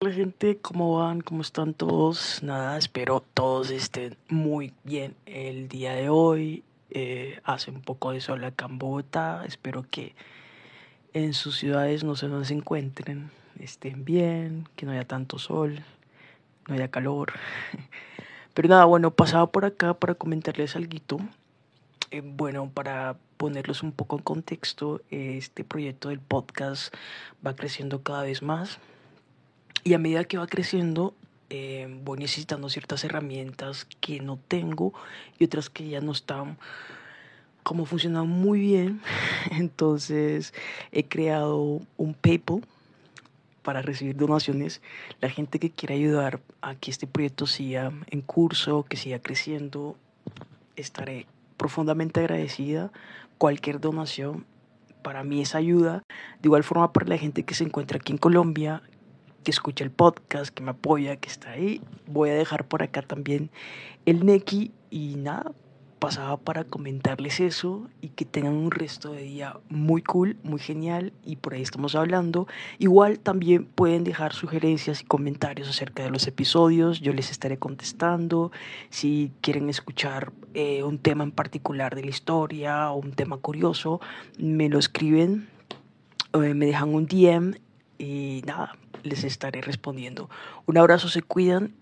Hola gente, ¿cómo van? ¿Cómo están todos? Nada, espero todos estén muy bien el día de hoy. Eh, hace un poco de sol acá en Bogotá. Espero que en sus ciudades no se nos encuentren, estén bien, que no haya tanto sol, no haya calor. Pero nada, bueno, pasaba por acá para comentarles algo. Eh, bueno, para ponerlos un poco en contexto, este proyecto del podcast va creciendo cada vez más y a medida que va creciendo, eh, voy necesitando ciertas herramientas que no tengo y otras que ya no están como funcionan muy bien. Entonces he creado un PayPal para recibir donaciones. La gente que quiera ayudar a que este proyecto siga en curso, que siga creciendo, estaré profundamente agradecida. Cualquier donación para mí es ayuda. De igual forma para la gente que se encuentra aquí en Colombia, que escucha el podcast, que me apoya, que está ahí. Voy a dejar por acá también el Neki y nada, pasaba para comentarles eso y que tengan un resto de día muy cool, muy genial y por ahí estamos hablando. Igual también pueden dejar sugerencias y comentarios acerca de los episodios, yo les estaré contestando. Si quieren escuchar eh, un tema en particular de la historia o un tema curioso, me lo escriben, eh, me dejan un DM y nada, les estaré respondiendo. Un abrazo, se cuidan